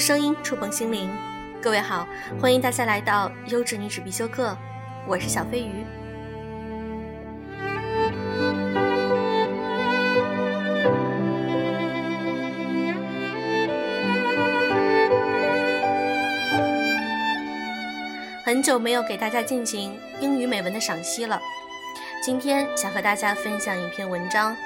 声音触碰心灵，各位好，欢迎大家来到优质女子必修课，我是小飞鱼。很久没有给大家进行英语美文的赏析了，今天想和大家分享一篇文章。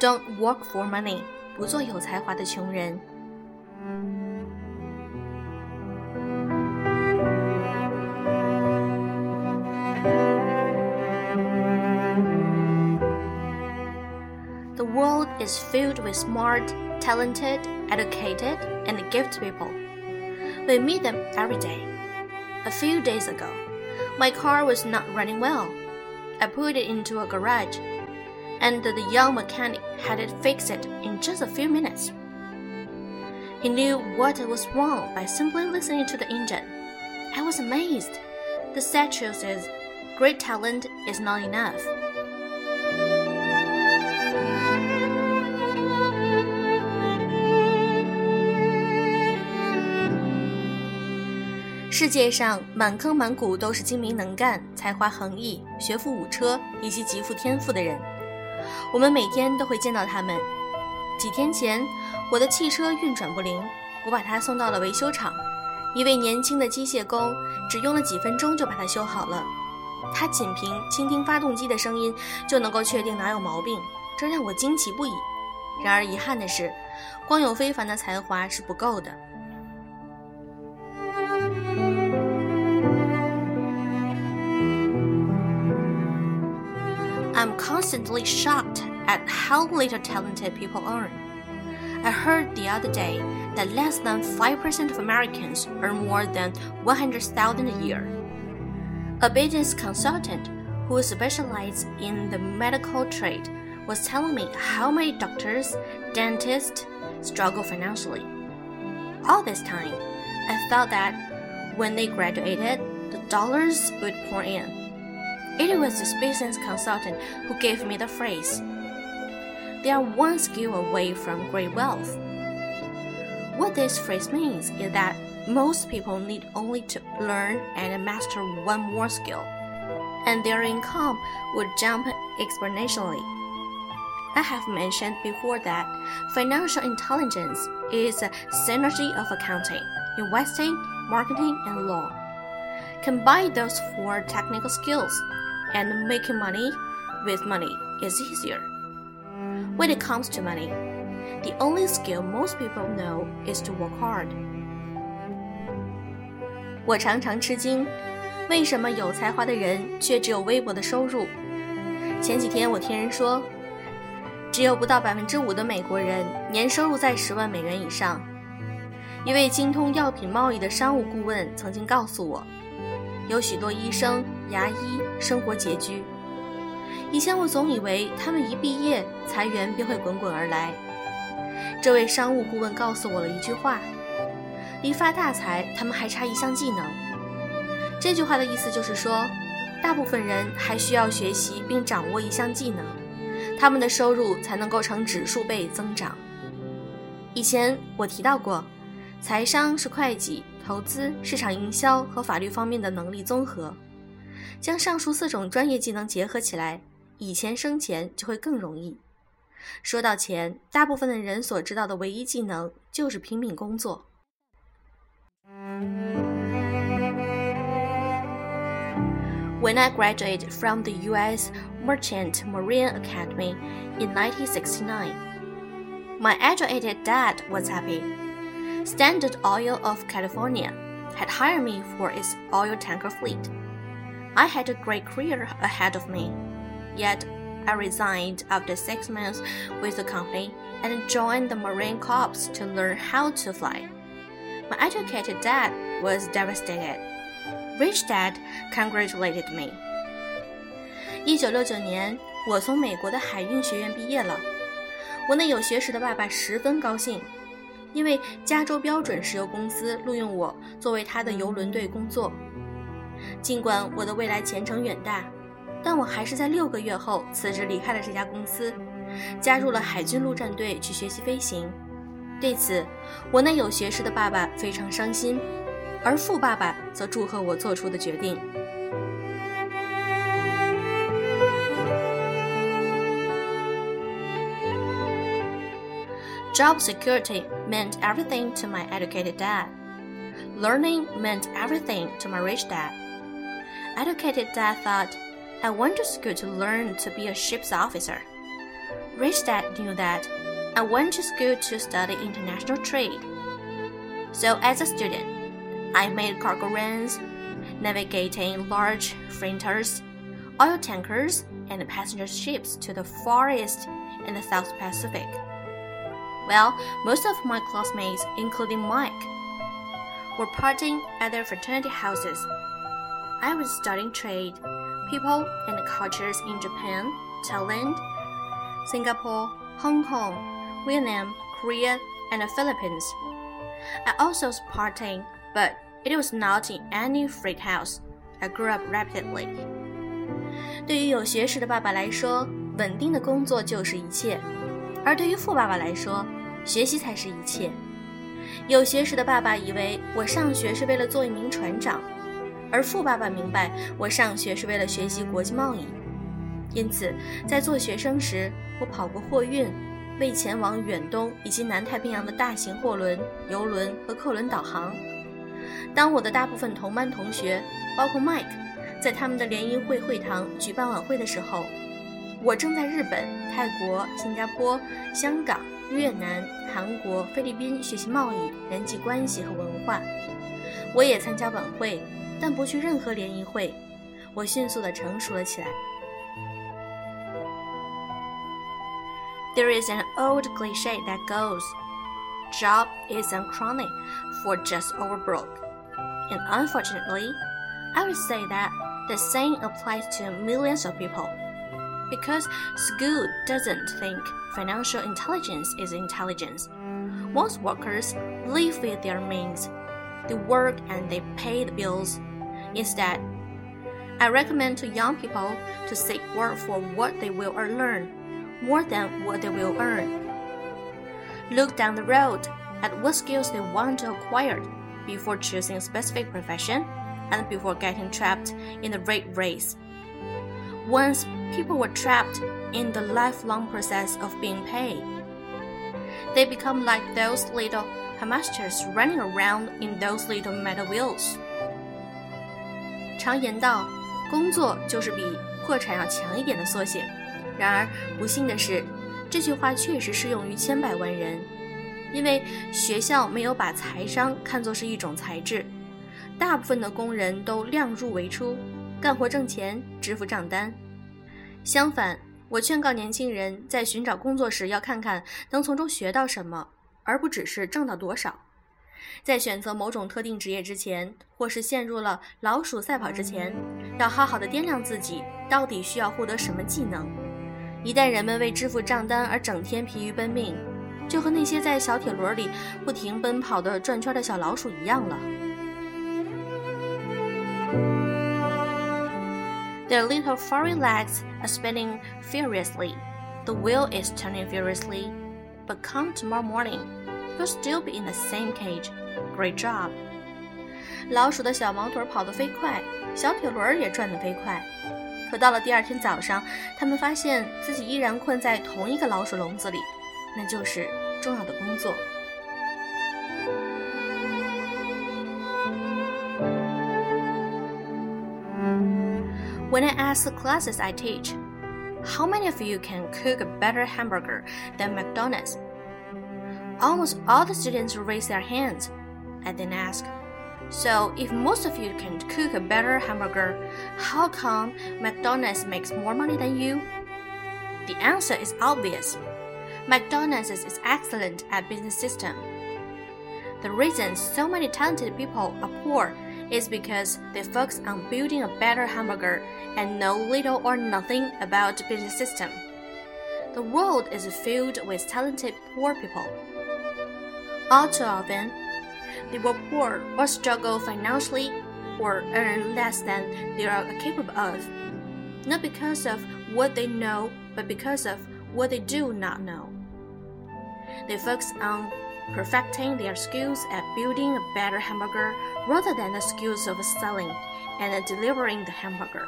Don't work for money，不做有才华的穷人。The world is filled with smart, talented, educated, and gifted people. We meet them every day. A few days ago, my car was not running well. I put it into a garage, and the young mechanic had it fixed in just a few minutes. He knew what was wrong by simply listening to the engine. I was amazed. The sad truth is, great talent is not enough. 世界上满坑满谷都是精明能干、才华横溢、学富五车以及极富天赋的人，我们每天都会见到他们。几天前， 我的汽车运转不灵，我把它送到了维修厂。一位年轻的机械工只用了几分钟就把它修好了。他仅凭倾听发动机的声音就能够确定哪有毛病，这让我惊奇不已。然而遗憾的是，光有非凡的才华是不够的。I'm constantly shocked at how little talented people earn. I heard the other day that less than 5% of Americans earn more than 100,000 a year. A business consultant who specializes in the medical trade was telling me how many doctors, dentists struggle financially. All this time, I thought that when they graduated, the dollars would pour in. It was this business consultant who gave me the phrase. They are one skill away from great wealth. What this phrase means is that most people need only to learn and master one more skill, and their income would jump exponentially. I have mentioned before that financial intelligence is a synergy of accounting, investing, marketing, and law. Combine those four technical skills and making money with money is easier. When it comes to money, the only skill most people know is to work hard. 我常常吃惊，为什么有才华的人却只有微薄的收入？前几天我听人说，只有不到百分之五的美国人年收入在十万美元以上。一位精通药品贸易的商务顾问曾经告诉我，有许多医生、牙医生活拮据。以前我总以为他们一毕业，财源便会滚滚而来。这位商务顾问告诉我了一句话：离发大财，他们还差一项技能。这句话的意思就是说，大部分人还需要学习并掌握一项技能，他们的收入才能够呈指数倍增长。以前我提到过，财商是会计。投资、市场营销和法律方面的能力综合，将上述四种专业技能结合起来，以钱生钱就会更容易。说到钱，大部分的人所知道的唯一技能就是拼命工作。When I graduated from the U.S. Merchant Marine Academy in 1969, my educated dad was happy. Standard Oil of California had hired me for its oil tanker fleet. I had a great career ahead of me, yet I resigned after six months with the company and joined the Marine Corps to learn how to fly. My educated dad was devastated. Rich dad congratulated me. 一九六九年，我从美国的海运学院毕业了。我那有学识的爸爸十分高兴。因为加州标准石油公司录用我作为他的油轮队工作。 尽管我的未来前程远大，但我还是在六个月后辞职离开了这家公司，加入了海军陆战队去学习飞行。对此，我那有学识的爸爸非常伤心，而富爸爸则祝贺我做出的决定。Job security meant everything to my educated dad. Learning meant everything to my rich dad. Educated dad thought, I went to school to learn to be a ship's officer. Rich dad knew that I went to school to study international trade. So, as a student, I made cargo runs, navigating large freighters, oil tankers, and passenger ships to the Far East and the South Pacific. Well, most of my classmates, including Mike, were partying at their fraternity houses. I was studying trade, people, and cultures in Japan, Thailand, Singapore, Hong Kong, Vietnam, Korea, and the Philippines. I also was partying, but it was not in any freak house. I grew up rapidly. 对于有学识的爸爸来说，稳定的工作就是一切。而对于富爸爸来说，学习才是一切。有学识的爸爸以为我上学是为了做一名船长， 而富爸爸明白我上学是为了学习国际贸易。因此，在做学生时，我跑过货运，为前往远东以及南太平洋的大型货轮、游轮和客轮导航。当我的大部分同班同学，包括 Mike，在他们的联谊会会堂举办晚会的时候，我正在日本、泰国、新加坡、香港、越南、韩国、菲律宾学习贸易、人际关系和文化。我也参加晚会，但不去任何联谊会。我迅速地成熟了起来。There is an old cliche that goes, "Job isn't chronic for just over broke," and unfortunately, I would say that the same applies to millions of people because school doesn't think financial intelligence is intelligence. Most workers live with their means. They work and they pay the bills. Instead, I recommend to young people to seek work for what they will learn more than what they will earn. Look down the road at what skills they want to acquire before choosing a specific profession and before getting trapped in the rat race. Once people were trapped in the lifelong process of being paid. They become like those little hamsters running around in those little metal wheels. 常言道，工作就是比破产要强一点的缩写。然而，不幸的是，这句话确实适用于千百万人，因为学校没有把财商看作是一种才智，大部分的工人都量入为出，干活挣钱，支付账单。相反，我劝告年轻人在寻找工作时，要看看能从中学到什么，而不只是挣到多少。在选择某种特定职业之前，或是陷入了老鼠赛跑之前，要好好的掂量自己到底需要获得什么技能。一旦人们为支付账单而整天疲于奔命，就和那些在小铁轮里不停奔跑的转圈的小老鼠一样了。Their little furry legs are spinning furiously. The wheel is turning furiously. But come tomorrow morning, you'll still be in the same cage. Great job. 老鼠的小毛腿跑得飞快，小铁轮也转得飞快。可到了第二天早上，他们发现自己依然困在同一个老鼠笼子里，那就是重要的工作。When I ask the classes I teach, how many of you can cook a better hamburger than McDonald's? Almost all the students raise their hands. I then ask, so, if most of you can cook a better hamburger, how come McDonald's makes more money than you? The answer is obvious. McDonald's is excellent at business system. The reason so many talented people are poor is because they focus on building a better hamburger and know little or nothing about business system. The world is filled with talented poor people All too often, they were poor or struggle financially or earn less than they are capable of, not because of what they know, but because of what they do not know. They focus on perfecting their skills at building a better hamburger rather than the skills of selling and delivering the hamburger.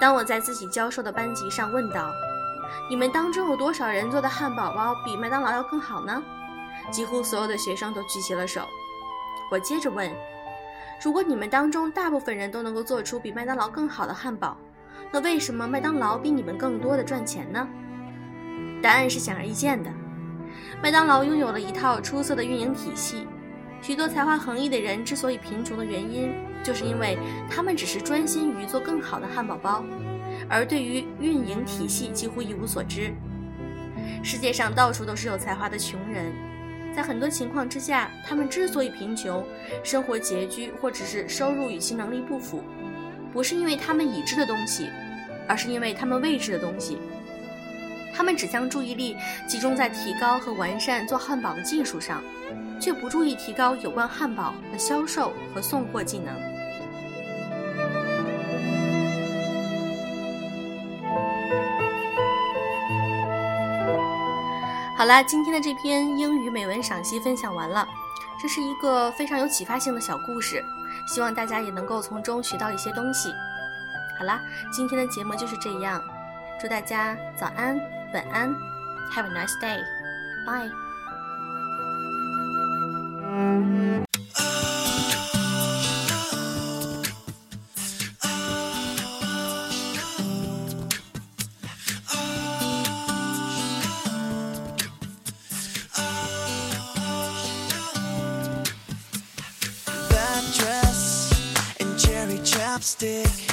当我在自己教授的班级上问道：“你们当中有多少人做的汉堡包比麦当劳要更好呢？” 几乎所有的学生都举起了手。我接着问：“如果你们当中大部分人都能够做出比麦当劳更好的汉堡，那为什么麦当劳比你们更多的赚钱呢？”答案是显而易见的。麦当劳拥有了一套出色的运营体系，许多才华横溢的人之所以贫穷的原因，就是因为他们只是专心于做更好的汉堡包，而对于运营体系几乎一无所知。世界上到处都是有才华的穷人，在很多情况之下，他们之所以贫穷、生活拮据，或者是收入与其能力不符，不是因为他们已知的东西，而是因为他们未知的东西。他们只将注意力集中在提高和完善做汉堡的技术上，却不注意提高有关汉堡的销售和送货技能。好啦，今天的这篇英语美文赏析分享完了。这是一个非常有启发性的小故事，希望大家也能够从中学到一些东西。好啦，今天的节目就是这样，祝大家早安。晚安，Have a nice day，Bye Bye.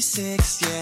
66, yeah.